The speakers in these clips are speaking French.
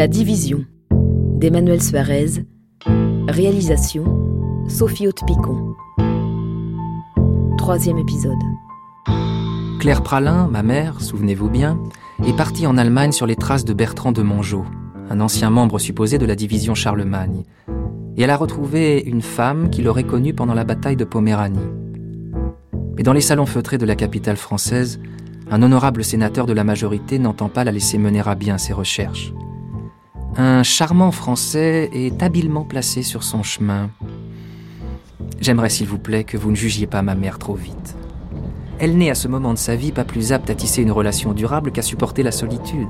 La division d'Emmanuel Suarez. Réalisation Sophie Haute-Picon. Troisième épisode. Claire Pralin, ma mère, souvenez-vous bien, est partie en Allemagne sur les traces de Bertrand de Mongeau, un ancien membre supposé de la division Charlemagne. Et elle a retrouvé une femme qu'il aurait connue pendant la bataille de Poméranie. Mais dans les salons feutrés de la capitale française, un honorable sénateur de la majorité n'entend pas la laisser mener à bien ses recherches. Un charmant Français est habilement placé sur son chemin. J'aimerais, s'il vous plaît, que vous ne jugiez pas ma mère trop vite. Elle n'est à ce moment de sa vie pas plus apte à tisser une relation durable qu'à supporter la solitude.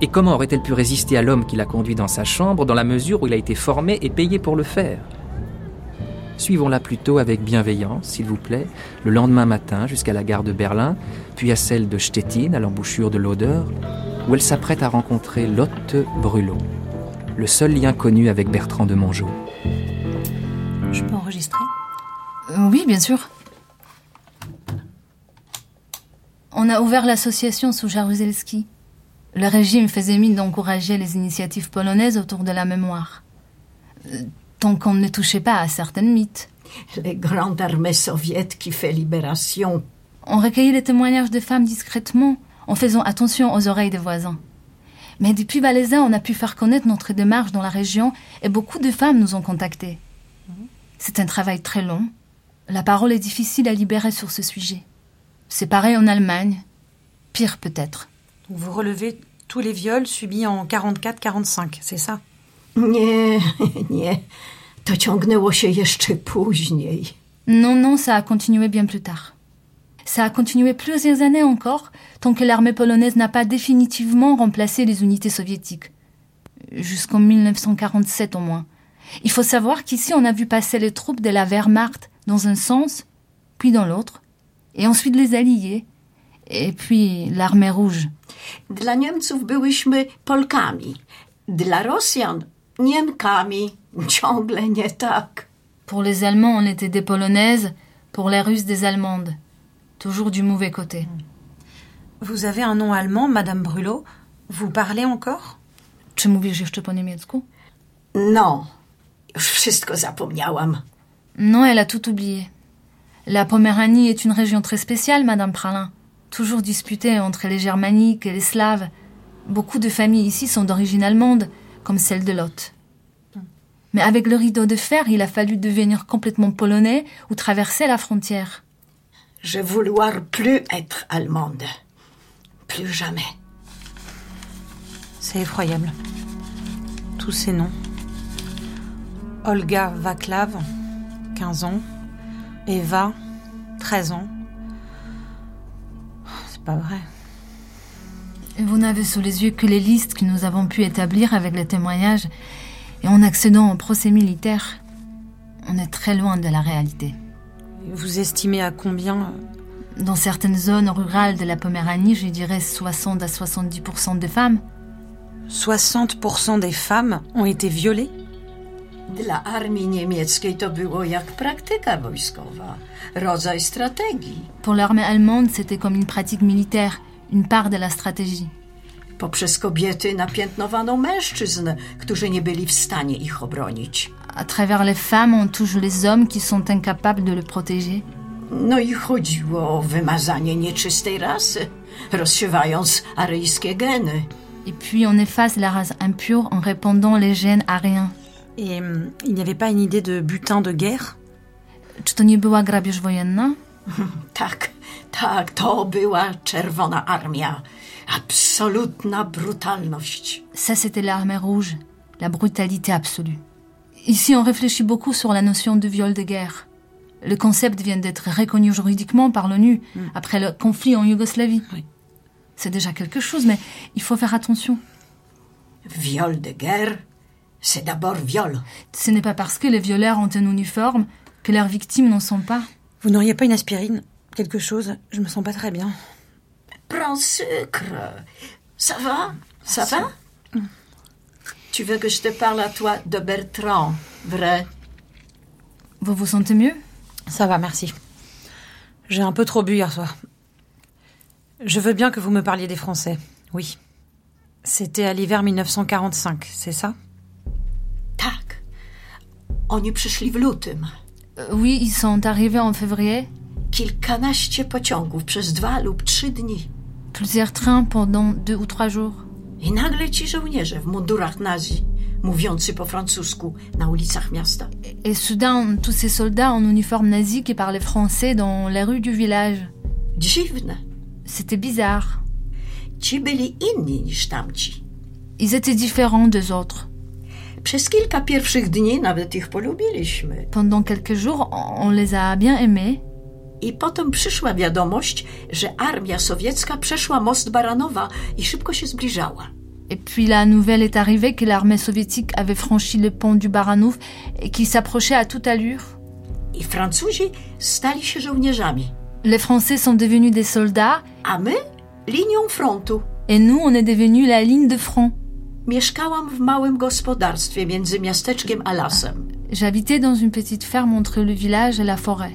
Et comment aurait-elle pu résister à l'homme qui l'a conduit dans sa chambre dans la mesure où il a été formé et payé pour le faire? Suivons-la plutôt avec bienveillance, s'il vous plaît, le lendemain matin jusqu'à la gare de Berlin, puis à celle de Stettin, à l'embouchure de l'Odeur, où elle s'apprête à rencontrer Lotte Brulot, le seul lien connu avec Bertrand de Mongeau. Je peux enregistrer? Euh, Oui, bien sûr. On a ouvert l'association sous Jaruzelski. Le régime faisait mine d'encourager les initiatives polonaises autour de la mémoire. Euh, Tant qu'on ne touchait pas à certaines mythes. Les grandes armées soviétiques qui fait libération. On recueillait les témoignages des femmes discrètement, en faisant attention aux oreilles des voisins. Mais depuis Valaisin, on a pu faire connaître notre démarche dans la région et beaucoup de femmes nous ont contactés. C'est un travail très long. La parole est difficile à libérer sur ce sujet. C'est pareil en Allemagne. Pire peut-être. Vous relevez tous les viols subis en 44-45, c'est ça? Nie, nie. To ciągnęło się jeszcze później. Non, non, ça a continué bien plus tard. Ça a continué plusieurs années encore, tant que l'armée polonaise n'a pas définitivement remplacé les unités soviétiques. Jusqu'en 1947 au moins. Il faut savoir qu'ici on a vu passer les troupes de la Wehrmacht dans un sens, puis dans l'autre, et ensuite les Alliés, et puis l'armée rouge. Dla Niemców byłyśmy Polkami. Dla Rosjan Niemkami. Ciągle nie tak. Pour les Allemands, on était des Polonaises, pour les Russes, des Allemandes. Toujours du mauvais côté. Vous avez un nom allemand, Madame Brulot. Vous parlez encore? Czy mówisz jeszcze po niemiecku? No, już wszystko zapomniałam. Non, elle a tout oublié. La Poméranie est une région très spéciale, Madame Pralin. Toujours disputée entre les Germaniques et les Slaves. Beaucoup de familles ici sont d'origine allemande, comme celle de Lot. Mais avec le rideau de fer, il a fallu devenir complètement polonais ou traverser la frontière. Je vouloir plus être allemande. Plus jamais. C'est effroyable. Tous ces noms. Olga Vaclav, 15 ans. Eva, 13 ans. C'est pas vrai. Et Vous n'avez sous les yeux que les listes que nous avons pu établir avec les témoignages. Et en accédant au procès militaire, on est très loin de la réalité. Vous estimez à combien Dans certaines zones rurales de la Poméranie, je dirais 60 à 70% des femmes. 60% des femmes ont été violées? Dla armii niemieckiej to było jak praktyka wojskowa, rodzaj strategii. Pour l'armée allemande, c'était comme une pratique militaire, une part de la stratégie. Poprzez kobiety napiętnowano mężczyzn, którzy nie byli w stanie ich obronić. À travers les femmes, on touche les hommes qui sont incapables de le protéger. No i chodziło o wymazanie nieczystej rasy, rozsiewając aryjskie geny. Et puis on efface la race impure en répandant les gènes ariens. Et hum, il n'y avait pas une idée de butin de guerre Czy to nie była grabież wojenna? Tak, tak, to była Czerwona Armia. Absolutna brutalność. Ça, c'était l'armée rouge, la brutalité absolue. Ici, on réfléchit beaucoup sur la notion de viol de guerre. Le concept vient d'être reconnu juridiquement par l'ONU après le conflit en Yougoslavie. Oui. C'est déjà quelque chose, mais il faut faire attention. Viol de guerre, c'est d'abord viol. Ce n'est pas parce que les violeurs ont un uniforme que leurs victimes n'en sont pas. Vous n'auriez pas une aspirine Quelque chose? Je me sens pas très bien. Prends sucre. Ça va? Ça va? Tu veux que je te parle à toi de Bertrand, vrai? Vous vous sentez mieux? Ça va, merci. J'ai un peu trop bu hier soir. Je veux bien que vous me parliez des Français, oui. C'était à l'hiver 1945, c'est ça? Tak. Oni przyszli w lutym. Euh, Oui, ils sont arrivés en février. Kilkanaście pociągów przez dwa lub trzy dni. Plusieurs trains pendant deux ou trois jours. I nagle ci żołnierze w mundurach nazi, mówiący po francusku na ulicach miasta. Et soudain, tous ces soldats en uniforme nazi qui parlaient français dans les rues du village. Dziwne. C'était bizarre. Ci byli inni niż tamci. Ils étaient différents des autres. Przez kilka pierwszych dni nawet ich polubiliśmy. Pendant quelques jours, on les a bien aimés. I potem przyszła wiadomość, że armia sowiecka przeszła most Baranowa i szybko się zbliżała. Et puis la nouvelle est arrivée que l'armée soviétique avait franchi le pont du Baranouf et qu'il s'approchait à toute allure. I Francuzi stali się żołnierzami, Les Français sont devenus des soldats a my linią frontu. et nous, on est devenus la ligne de front. Mieszkałam w małym gospodarstwie między miasteczkiem a lasem. J'habitais dans une petite ferme entre le village et la forêt.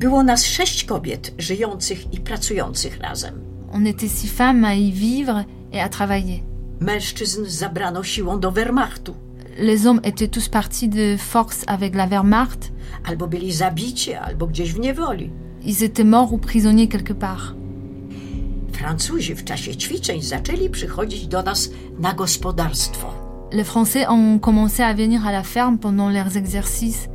Było nas sześć kobiet żyjących i pracujących razem. On était six femmes à y vivre et à travailler. Mężczyzn zabrano siłą do Wehrmachtu, Les hommes étaient tous partis de force avec la Wehrmacht. albo byli zabici, albo gdzieś w niewoli. Ils étaient morts ou prisonniers quelque part. Francuzi w czasie ćwiczeń zaczęli przychodzić do nas na gospodarstwo. Les Français ont commencé à venir à la ferme pendant leurs exercices.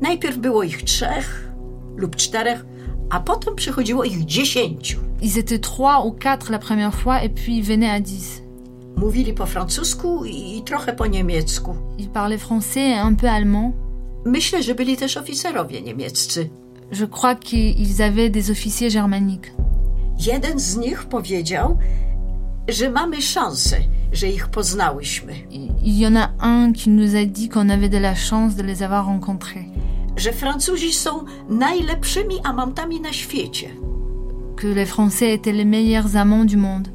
Najpierw było ich trzech lub czterech, a potem przychodziło ich dziesięciu. Ils étaient trois ou quatre la première fois et puis ils venaient à dix. Mówili po francusku i trochę po niemiecku. Ils parlaient français et un peu allemand. Myślę, że byli też oficerowie niemieccy. Je crois qu'ils avaient des officiers germaniques. Jeden z nich powiedział, że mamy szansę, że ich poznałyśmy, Il y en a un qui nous a dit qu'on avait de la chance de les avoir rencontrés, że Francuzi są najlepszymi amantami na świecie, que les Français étaient les meilleurs amants du monde,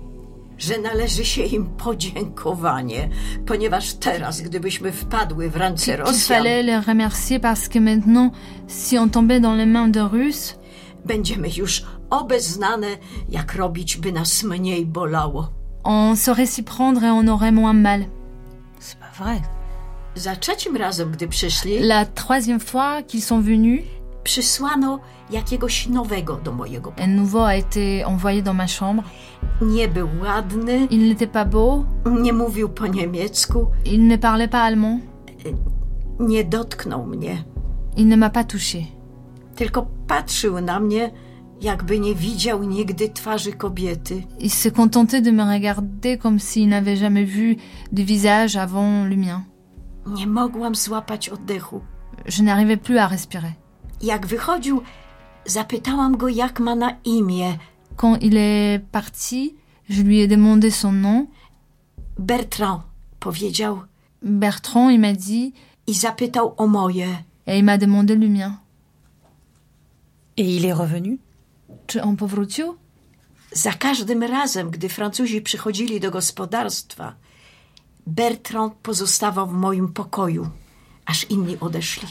że należy się im podziękowanie, ponieważ teraz, gdybyśmy wpadły w ręce Rosjan, fallait les remercier parce que maintenant, si on tombait dans les mains de Russes, będziemy już obeznane, jak robić, by nas mniej bolało. on saurait s'y prendre et on aurait moins mal. C'est pas vrai. Za trzecim razem, gdy przyszli, La troisième fois qu'ils sont venus, przysłano jakiegoś nowego do mojego pokoju. un nouveau a été envoyé dans ma chambre. Nie był ładny, Il n'était pas beau, nie mówił po niemiecku, il ne parlait pas allemand, nie dotknął mnie, il ne m'a pas touché. tylko patrzył na mnie, jakby nie widział nigdy twarzy kobiety. Il se contentait de me regarder comme s'il n'avait jamais vu de visage avant le mien. Nie mogłam złapać oddechu. Je n'arrivais plus à respirer. Jak wychodził, zapytałam go, jak ma na imię. Quand il est parti, je lui ai demandé son nom. Bertrand powiedział Bertrand, il m'a dit, i zapytał o moje. et il m'a demandé le mien. Et il est revenu Czy on powrócił? Za każdym razem, gdy Francuzi przychodzili do gospodarstwa, Bertrand pozostawał w moim pokoju, aż inni odeszli.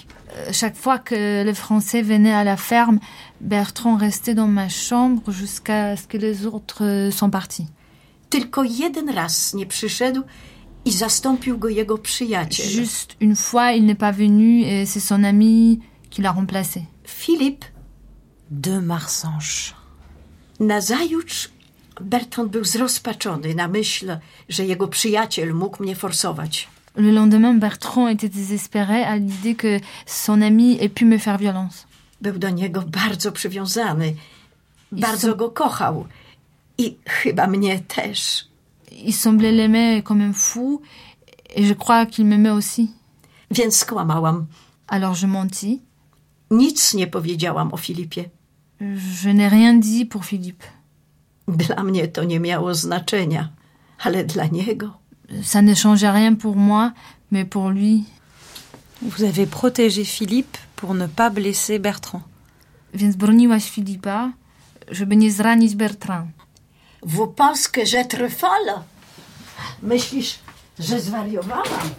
Chaque fois que les Français venaient à la ferme, Bertrand restait dans ma chambre jusqu'à ce que les autres euh, sont partis. Tylko jeden raz nie przyszedł i zastąpił go jego przyjaciel. Juste une fois, il n'est pas venu et c'est son ami qui l'a remplacé. Filip, De Marsange. nazajutrz Bertrand był zrozpaczony na myśl, że jego przyjaciel mógł mnie forsować. Le lendemain, Bertrand était désespéré à l'idée que son ami ait pu me faire violence. Był do niego bardzo przywiązany, bardzo go kochał i chyba mnie też. Il semblait l'aimer comme un fou et je crois qu'il m'aimait aussi. Więc skłamałam. Alors je mentis. Nic nie powiedziałam o Filipie. Je n'ai rien dit pour Philippe. Dla mnie to nie miało znaczenia, ale dla niego. Ça ne changeait rien pour moi, mais pour lui, Vous avez protégé Philippe pour ne pas blesser Bertrand. więc broniłaś Filipa, żeby nie zranić Bertrand. W Polskę że trwala. Myślisz, że zwariowałam?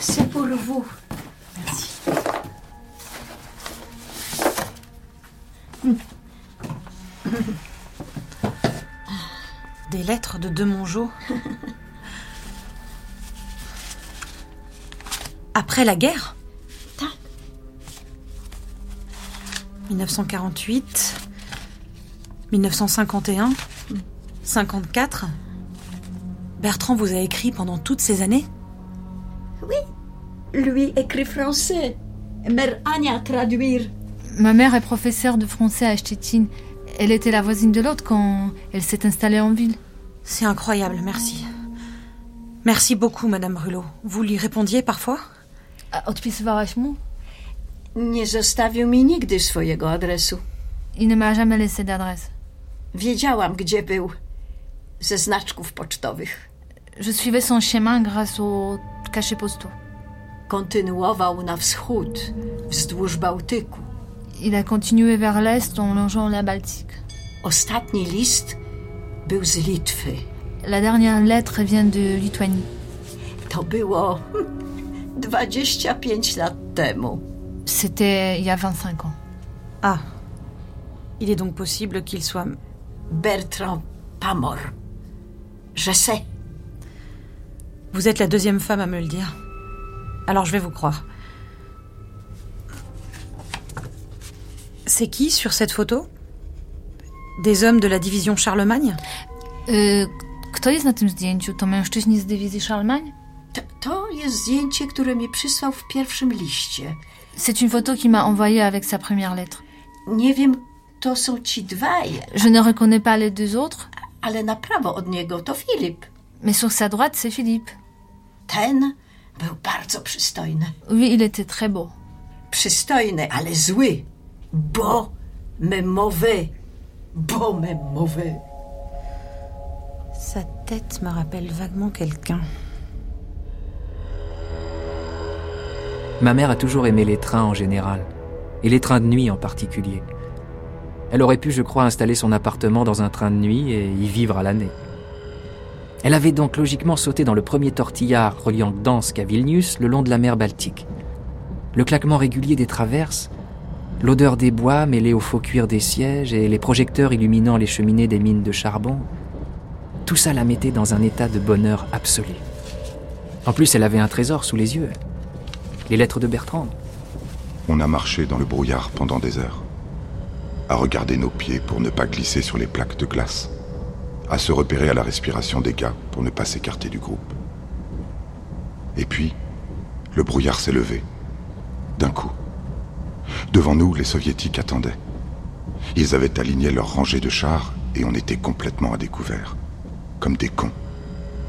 C'est pour vous. Des lettres de Demongeau Après la guerre Tak. 1948, 1951, 54. Bertrand vous a écrit pendant toutes ces années Lui écrit français. Mère Ania traduire. Ma mère est professeure de français à Stettin. Elle était la voisine de l'autre quand elle s'est installée en ville. C'est incroyable, merci. Merci beaucoup, Madame Brulot. Vous lui répondiez parfois? A Odpisywałaś mu? Nie zostawił mi nigdy swojego adresu. Il ne m'a jamais laissé d'adresse. Wiedziałam, gdzie był. Ze znaczków pocztowych. Je suivais son chemin grâce aux cachets postaux. Kontynuował na wschód, wzdłuż Bałtyku. Il a continué vers l'est en longeant la Baltique. Ostatni list był z Litwy. La dernière lettre vient de Lituanie. To było 25 lat temu. C'était il y a 25 ans. Ah. Il est donc possible qu'il soit... Bertrand Pamor. Je sais. Vous êtes la deuxième femme à me le dire. Alors je vais vous croire. C'est qui sur cette photo Des hommes de la division Charlemagne Y, kto jest na tym zdjęciu? To mężczyźni z dywizji Charlemagne? To, to jest zdjęcie, które mi przysłał w pierwszym liście. C'est une photo qu'il m'a envoyée avec sa première lettre. Nie wiem, to są ci dwaj, Je ne reconnais pas les deux autres, ale na prawo od niego to Filip. mais sur sa droite, c'est Philippe. Ten był bardzo przystojny. Oui, il était très beau. Przystojny, ale zły. Bo me mauvais. Bo me mauvais. Sa tête me rappelle vaguement quelqu'un. Ma mère a toujours aimé les trains en général, et les trains de nuit en particulier. Elle aurait pu, je crois, installer son appartement dans un train de nuit et y vivre à l'année. Elle avait donc logiquement sauté dans le premier tortillard reliant Gdansk à Vilnius le long de la mer Baltique. Le claquement régulier des traverses, l'odeur des bois mêlée au faux cuir des sièges et les projecteurs illuminant les cheminées des mines de charbon, tout ça la mettait dans un état de bonheur absolu. En plus, elle avait un trésor sous les yeux. Les lettres de Bertrand. On a marché dans le brouillard pendant des heures, à regarder nos pieds pour ne pas glisser sur les plaques de glace, à se repérer à la respiration des gars pour ne pas s'écarter du groupe. Et puis, le brouillard s'est levé, d'un coup. Devant nous, les soviétiques attendaient. Ils avaient aligné leur rangée de chars et on était complètement à découvert, comme des cons,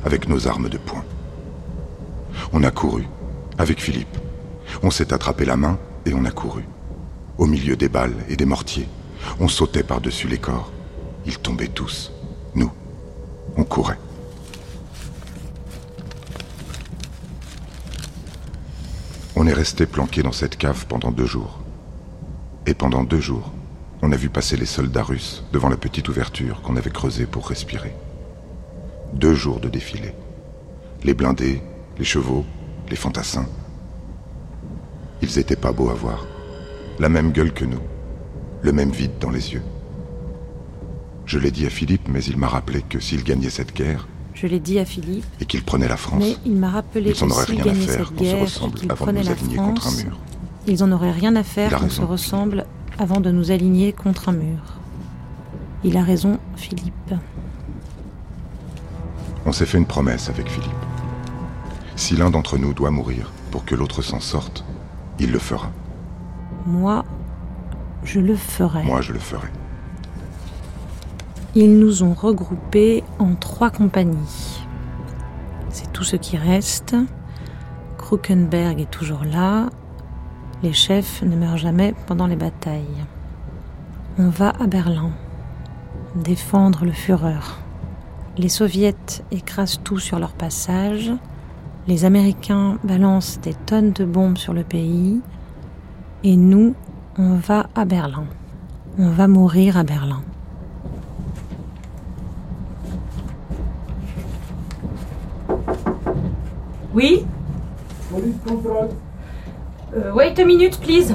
avec nos armes de poing. On a couru, avec Philippe. On s'est attrapé la main et on a couru. Au milieu des balles et des mortiers, on sautait par-dessus les corps. Ils tombaient tous. Nous, on courait. On est resté planqué dans cette cave pendant deux jours. Et pendant deux jours, on a vu passer les soldats russes devant la petite ouverture qu'on avait creusée pour respirer. Deux jours de défilé. Les blindés, les chevaux, les fantassins. Ils étaient pas beaux à voir. La même gueule que nous. Le même vide dans les yeux. Je l'ai dit à Philippe, mais il m'a rappelé que s'il gagnait cette guerre Je l'ai dit à Philippe, et qu'il prenait la France, mais il m'a rappelé ils que gagnaient faire cette qu'on se guerre prenaient nous la aligner contre un France, mur. Ils en auraient rien à faire qu'on se ressemble avant de nous aligner contre un mur. Il a raison, Philippe. On s'est fait une promesse avec Philippe. Si l'un d'entre nous doit mourir pour que l'autre s'en sorte, il le fera. Moi, je le ferai. Moi, je le ferai. Ils nous ont regroupés en trois compagnies. C'est tout ce qui reste. Krukenberg est toujours là. Les chefs ne meurent jamais pendant les batailles. On va à Berlin. Défendre le Führer. Les soviets écrasent tout sur leur passage. Les Américains balancent des tonnes de bombes sur le pays. Et nous, on va à Berlin. On va mourir à Berlin. Oui? Euh, Wait a minute, please.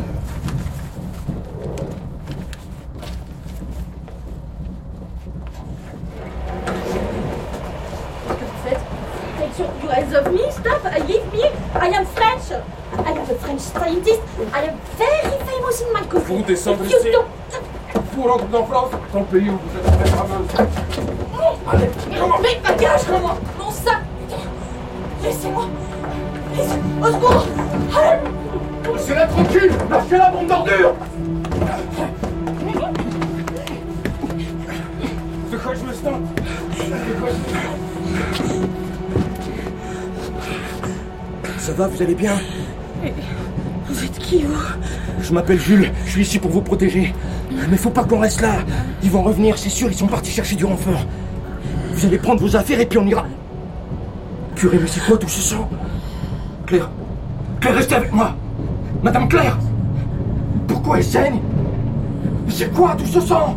of me? Stop! Uh, leave me! I am French! I am a French scientist! I am very famous in my country! Vous descendez If you ici. don't- Vous rentrez en France dans le pays où vous êtes très fameuse. Allez, comment Mes bagages! Mon sac! Laissez-moi! Laissez-moi! Au secours! Laissez-la tranquille Lâchez la bombe d'ordure Wychodźmy stąd Wychodźmy Ça va, vous allez bien? Vous êtes qui, vous? Je m'appelle Jules, je suis ici pour vous protéger. Mais faut pas qu'on reste là. Ils vont revenir, c'est sûr, ils sont partis chercher du renfort. Vous allez prendre vos affaires et puis on ira. Purée, mais c'est quoi tout ce sang? Claire Claire, restez avec moi Madame Claire Pourquoi elle saigne? C'est quoi tout ce sang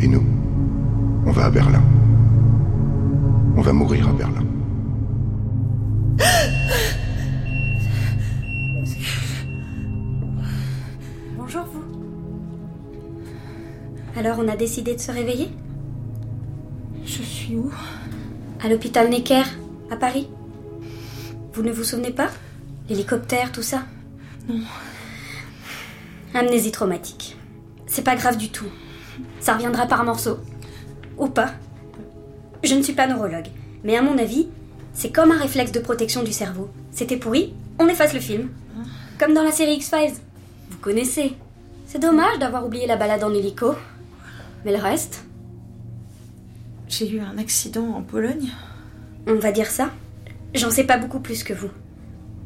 Et nous On va à Berlin. On va mourir à Berlin. Bonjour, vous. Alors on a décidé de se réveiller? Je suis où? À l'hôpital Necker, à Paris. Vous ne vous souvenez pas? L'hélicoptère, tout ça? Non. Amnésie traumatique. C'est pas grave du tout. Ça reviendra par morceaux. Ou pas. Je ne suis pas neurologue, mais à mon avis, c'est comme un réflexe de protection du cerveau. C'était pourri, on efface le film. Comme dans la série X-Files. Vous connaissez. C'est dommage d'avoir oublié la balade en hélico. Mais le reste, J'ai eu un accident en Pologne. On va dire ça. J'en sais pas beaucoup plus que vous.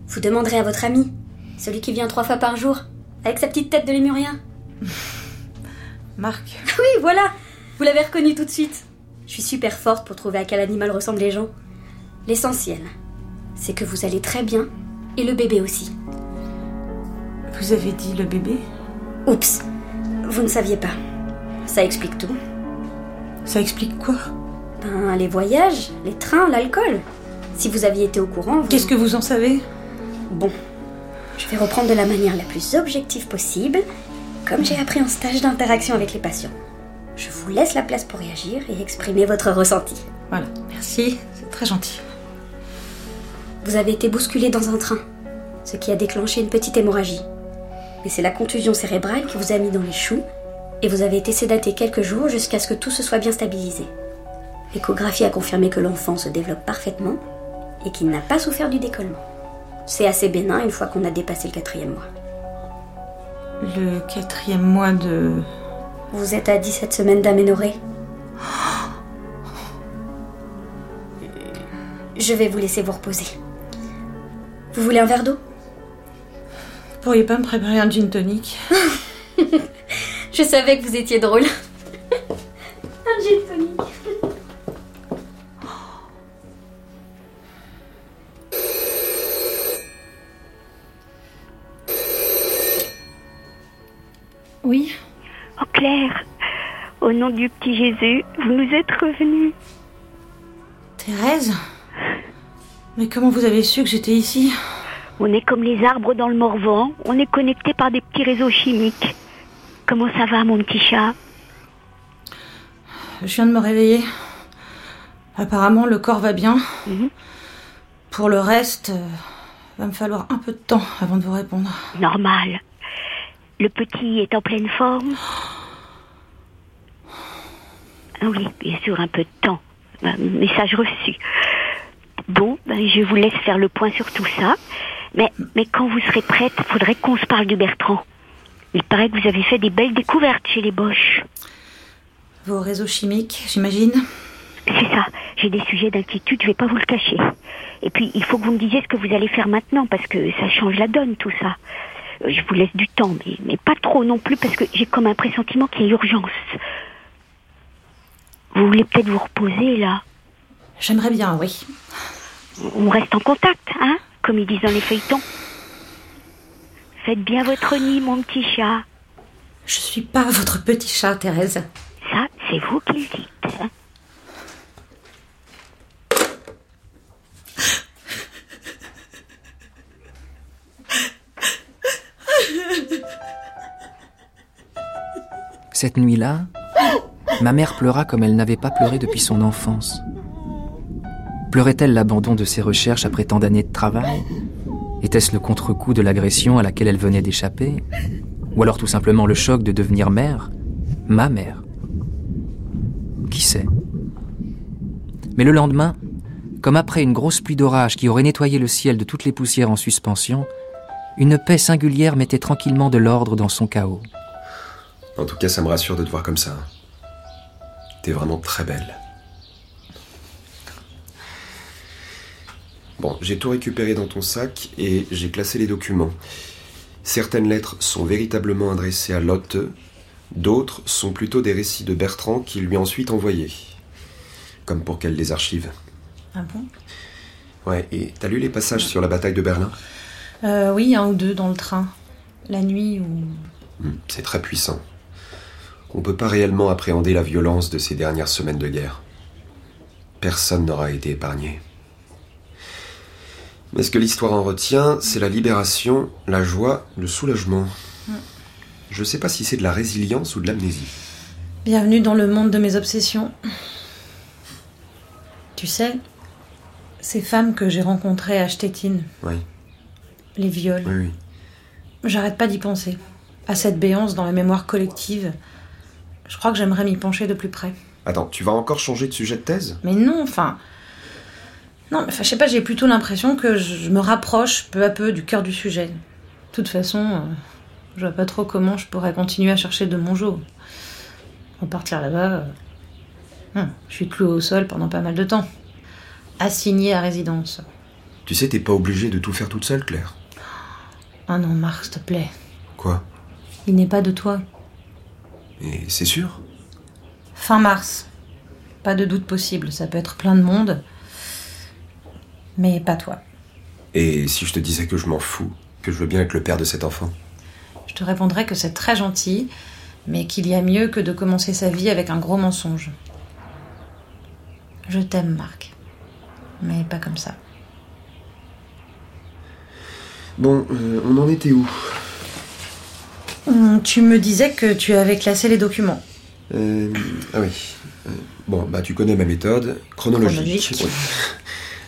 Vous demanderez à votre ami, celui qui vient trois fois par jour, avec sa petite tête de lémurien. Marc. Oui, voilà Vous l'avez reconnu tout de suite. Je suis super forte pour trouver à quel animal ressemblent les gens. L'essentiel, c'est que vous allez très bien, et le bébé aussi. Vous avez dit le bébé? Oups, vous ne saviez pas. Ça explique tout. Ça explique quoi? Ben, les voyages, les trains, l'alcool. Si vous aviez été au courant, vous... Qu'est-ce que vous en savez? Bon, je vais reprendre de la manière la plus objective possible, comme j'ai appris en stage d'interaction avec les patients. Je vous laisse la place pour réagir et exprimer votre ressenti. Voilà, merci, c'est très gentil. Vous avez été bousculé dans un train, ce qui a déclenché une petite hémorragie. Mais c'est la contusion cérébrale qui vous a mis dans les choux, et vous avez été sédaté quelques jours jusqu'à ce que tout se soit bien stabilisé. L'échographie a confirmé que l'enfant se développe parfaitement et qu'il n'a pas souffert du décollement. C'est assez bénin une fois qu'on a dépassé le quatrième mois. Le quatrième mois de... Vous êtes à 17 semaines d'aménorrhée. Je vais vous laisser vous reposer. Vous voulez un verre d'eau? Vous pourriez pas me préparer un gin tonic? Je savais que vous étiez drôle. Nom du petit Jésus, vous nous êtes revenus. Thérèse? Mais comment vous avez su que j'étais ici? On est comme les arbres dans le Morvan, on est connectés par des petits réseaux chimiques. Comment ça va, mon petit chat? Je viens de me réveiller. Apparemment, le corps va bien. Mhm. Pour le reste, euh, va me falloir un peu de temps avant de vous répondre. Normal. Le petit est en pleine forme Ah Oui, bien sûr, un peu de temps. Message reçu. Bon, ben, je vous laisse faire le point sur tout ça. Mais, mais quand vous serez prête, faudrait qu'on se parle de Bertrand. Il paraît que vous avez fait des belles découvertes chez les Boches. Vos réseaux chimiques, j'imagine C'est ça. J'ai des sujets d'inquiétude, je vais pas vous le cacher. Et puis, il faut que vous me disiez ce que vous allez faire maintenant, parce que ça change la donne, tout ça. Euh, Je vous laisse du temps, mais, mais pas trop non plus, parce que j'ai comme un pressentiment qu'il y a urgence. Vous voulez peut-être vous reposer, là J'aimerais bien, oui. On reste en contact, hein Comme ils disent dans les feuilletons. Faites bien votre nid, mon petit chat. Je suis pas votre petit chat, Thérèse. Ça, c'est vous qui le dites. hein. Cette nuit-là, ma mère pleura comme elle n'avait pas pleuré depuis son enfance. Pleurait-elle l'abandon de ses recherches après tant d'années de travail? Était-ce le contre-coup de l'agression à laquelle elle venait d'échapper? Ou alors tout simplement le choc de devenir mère? Ma mère Qui sait? Mais le lendemain, comme après une grosse pluie d'orage qui aurait nettoyé le ciel de toutes les poussières en suspension, une paix singulière mettait tranquillement de l'ordre dans son chaos. En tout cas, ça me rassure de te voir comme ça. T'es vraiment très belle. Bon, j'ai tout récupéré dans ton sac et j'ai classé les documents. Certaines lettres sont véritablement adressées à Lotte, d'autres sont plutôt des récits de Bertrand qu'il lui a ensuite envoyés. Comme pour qu'elle les archive. Ah bon? Ouais, et t'as lu les passages sur la bataille de Berlin? Euh, Oui, un ou deux dans le train. La nuit ou. Hmm, c'est très puissant. On ne peut pas réellement appréhender la violence de ces dernières semaines de guerre. Personne n'aura été épargné. Mais ce que l'histoire en retient, c'est la libération, la joie, le soulagement. Je ne sais pas si c'est de la résilience ou de l'amnésie. Bienvenue dans le monde de mes obsessions. Tu sais, ces femmes que j'ai rencontrées à Stettin, Oui, les viols, oui, oui. j'arrête pas d'y penser. À cette béance dans la mémoire collective. Je crois que j'aimerais m'y pencher de plus près. Attends, tu vas encore changer de sujet de thèse? Mais non, enfin. Non, mais enfin, je sais pas, j'ai plutôt l'impression que je me rapproche peu à peu du cœur du sujet. De toute façon, euh, je vois pas trop comment je pourrais continuer à chercher de mon jour. Repartir là-bas. euh, hum, je suis clouée au sol pendant pas mal de temps. Assignée à résidence. Tu sais, t'es pas obligée de tout faire toute seule, Claire. Ah non, Marc, s'il te plaît. Quoi? Il n'est pas de toi. Et c'est sûr Fin mars. Pas de doute possible, ça peut être plein de monde. Mais pas toi. Et si je te disais que je m'en fous, que je veux bien être le père de cet enfant? Je te répondrais que c'est très gentil, mais qu'il y a mieux que de commencer sa vie avec un gros mensonge. Je t'aime, Marc. Mais pas comme ça. Bon, euh, on en était où? Tu me disais que tu avais classé les documents. Euh, Ah oui. Euh, bon, bah tu connais ma méthode, chronologique. Chronologique. Oui.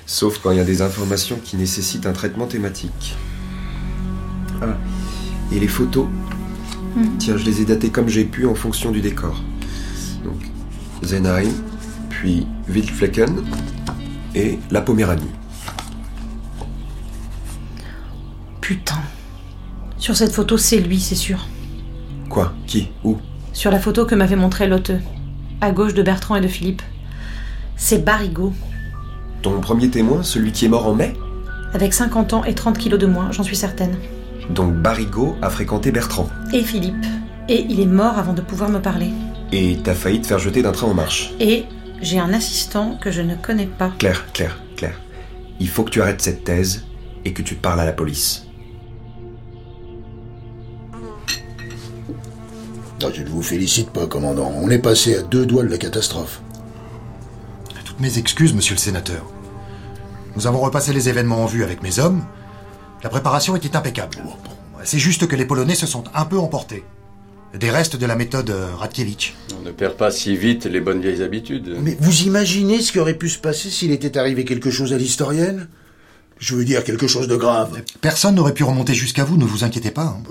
Sauf quand il y a des informations qui nécessitent un traitement thématique. Ah. Et les photos Hmm. Tiens, je les ai datées comme j'ai pu en fonction du décor. Donc, Zenheim, puis Wildflecken et la Poméranie. Putain. Sur cette photo, c'est lui, c'est sûr. Quoi? Qui? Où? Sur la photo que m'avait montrée Lotte, à gauche de Bertrand et de Philippe. C'est Barigo, Ton premier témoin, celui qui est mort en mai? Avec 50 ans et 30 kilos de moins, j'en suis certaine. Donc Barigo a fréquenté Bertrand. Et Philippe. Et il est mort avant de pouvoir me parler. Et t'as failli te faire jeter d'un train en marche. Et j'ai un assistant que je ne connais pas. Claire, Claire, Claire. Il faut que tu arrêtes cette thèse et que tu parles à la police. Non, je ne vous félicite pas, commandant. On est passé à deux doigts de la catastrophe. Toutes mes excuses, monsieur le sénateur. Nous avons repassé les événements en vue avec mes hommes. La préparation était impeccable. C'est juste que les Polonais se sont un peu emportés. Des restes de la méthode euh, Radkiewicz. On ne perd pas si vite les bonnes vieilles habitudes. Mais vous imaginez ce qui aurait pu se passer s'il était arrivé quelque chose à l'historienne? Je veux dire quelque chose de grave. Personne n'aurait pu remonter jusqu'à vous, ne vous inquiétez pas. hein.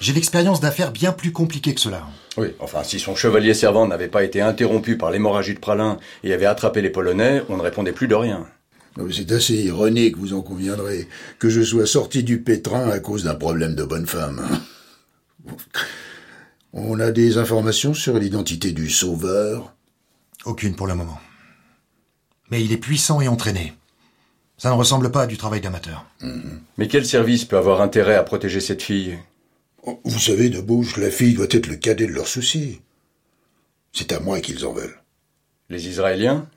J'ai l'expérience d'affaires bien plus compliquées que cela. Oui, enfin, si son chevalier servant n'avait pas été interrompu par l'hémorragie de Pralin et avait attrapé les Polonais, on ne répondait plus de rien. C'est assez ironique, vous en conviendrez, que je sois sorti du pétrin à cause d'un problème de bonne femme. On a des informations sur l'identité du sauveur? Aucune pour le moment. Mais il est puissant et entraîné. Ça ne ressemble pas à du travail d'amateur. Mais quel service peut avoir intérêt à protéger cette fille? Vous savez, de bouche, la fille doit être le cadet de leurs soucis. C'est à moi qu'ils en veulent. Les Israéliens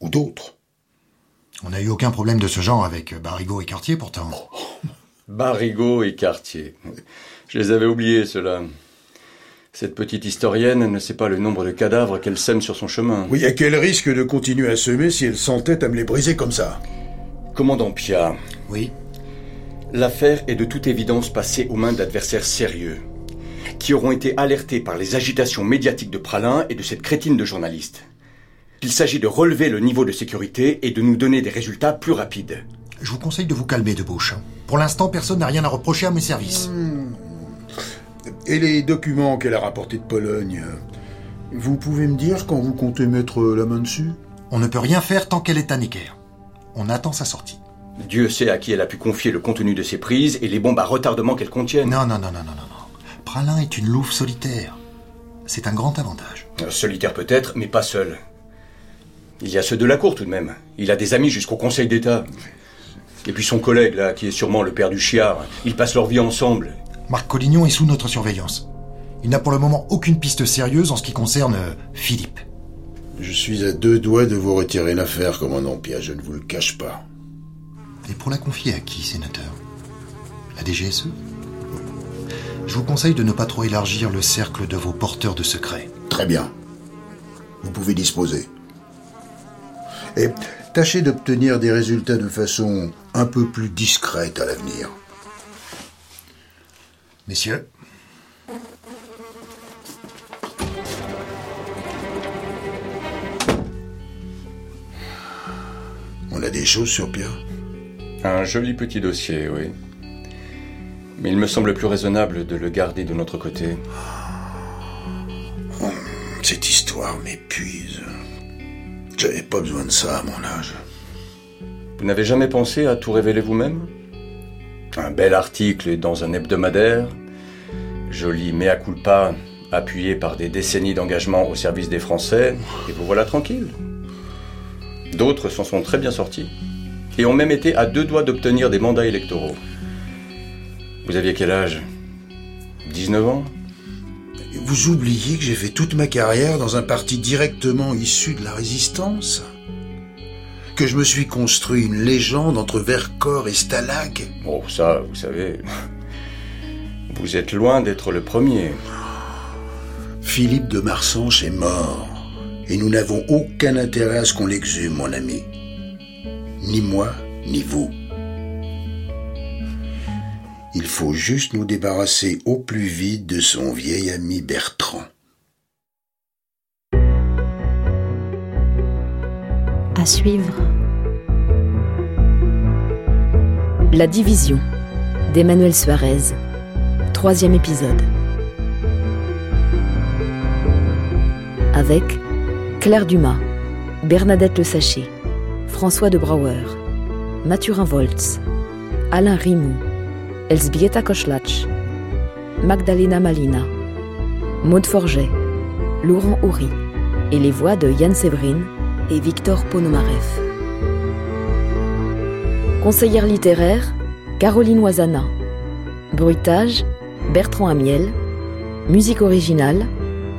Ou d'autres. On n'a eu aucun problème de ce genre avec euh, Barigo et Cartier pourtant. Barigo et Cartier. Je les avais oubliés, ceux-là. Cette petite historienne ne sait pas le nombre de cadavres qu'elle sème sur son chemin. Oui, à quel risque de continuer à semer si elle s'entête à me les briser comme ça? Commandant Pia. Oui. L'affaire est de toute évidence passée aux mains d'adversaires sérieux. qui auront été alertés par les agitations médiatiques de Pralin et de cette crétine de journaliste. Il s'agit de relever le niveau de sécurité et de nous donner des résultats plus rapides. Je vous conseille de vous calmer, de Bouche. Pour l'instant, personne n'a rien à reprocher à mes services. Hmm. Et les documents qu'elle a rapportés de Pologne? Vous pouvez me dire quand vous comptez mettre la main dessus? On ne peut rien faire tant qu'elle est à Necker. On attend sa sortie. Dieu sait à qui elle a pu confier le contenu de ses prises et les bombes à retardement qu'elles contiennent. Non, non, non, non, non, non. Pralin est une louve solitaire. C'est un grand avantage. Euh, solitaire peut-être, mais pas seul. Il y a ceux de la cour tout de même. Il a des amis jusqu'au Conseil d'État. Et puis son collègue, là, qui est sûrement le père du chiard. Ils passent leur vie ensemble. Marc Collignon est sous notre surveillance. Il n'a pour le moment aucune piste sérieuse en ce qui concerne euh, Philippe. Je suis à deux doigts de vous retirer l'affaire, commandant Pia, je ne vous le cache pas. Et pour la confier à qui, sénateur? La DGSE Je vous conseille de ne pas trop élargir le cercle de vos porteurs de secrets. Très bien. Vous pouvez disposer. Et tâchez d'obtenir des résultats de façon un peu plus discrète à l'avenir. Messieurs, On a des choses sur Pierre? Un joli petit dossier, oui. Mais il me semble plus raisonnable de le garder de notre côté. Oh, cette histoire m'épuise. J'avais pas besoin de ça à mon âge. Vous n'avez jamais pensé à tout révéler vous-même? Un bel article dans un hebdomadaire, joli mea culpa appuyé par des décennies d'engagement au service des Français, et vous voilà tranquille. D'autres s'en sont très bien sortis, et ont même été à deux doigts d'obtenir des mandats électoraux. Vous aviez quel âge? 19 ans? Vous oubliez que j'ai fait toute ma carrière dans un parti directement issu de la résistance? Que je me suis construit une légende entre Vercors et Stalag? Oh, ça, vous savez. Vous êtes loin d'être le premier. Philippe de Marsanche est mort, et nous n'avons aucun intérêt à ce qu'on l'exhume, mon ami. Ni moi, ni vous. Il faut juste nous débarrasser au plus vite de son vieil ami Bertrand. À suivre. La division d'Emmanuel Suarez. Troisième épisode. Avec Claire Dumas, Bernadette Le Sachet, François de Brouwer, Mathurin Volz, Alain Rimou, Elsbieta Koschlatsch, Magdalena Malina, Maud Forget, Laurent Houry et les voix de Yann Séverine et Victor Ponomareff. Conseillère littéraire, Caroline Oisana. Bruitage, Bertrand Amiel. Musique originale,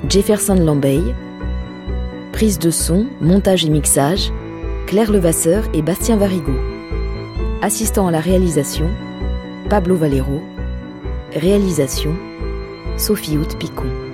Jefferson Lambey. Prise de son, montage et mixage, Claire Levasseur et Bastien Varigo. Assistant à la réalisation, Pablo Valero. Réalisation, Sophie Hout Picon.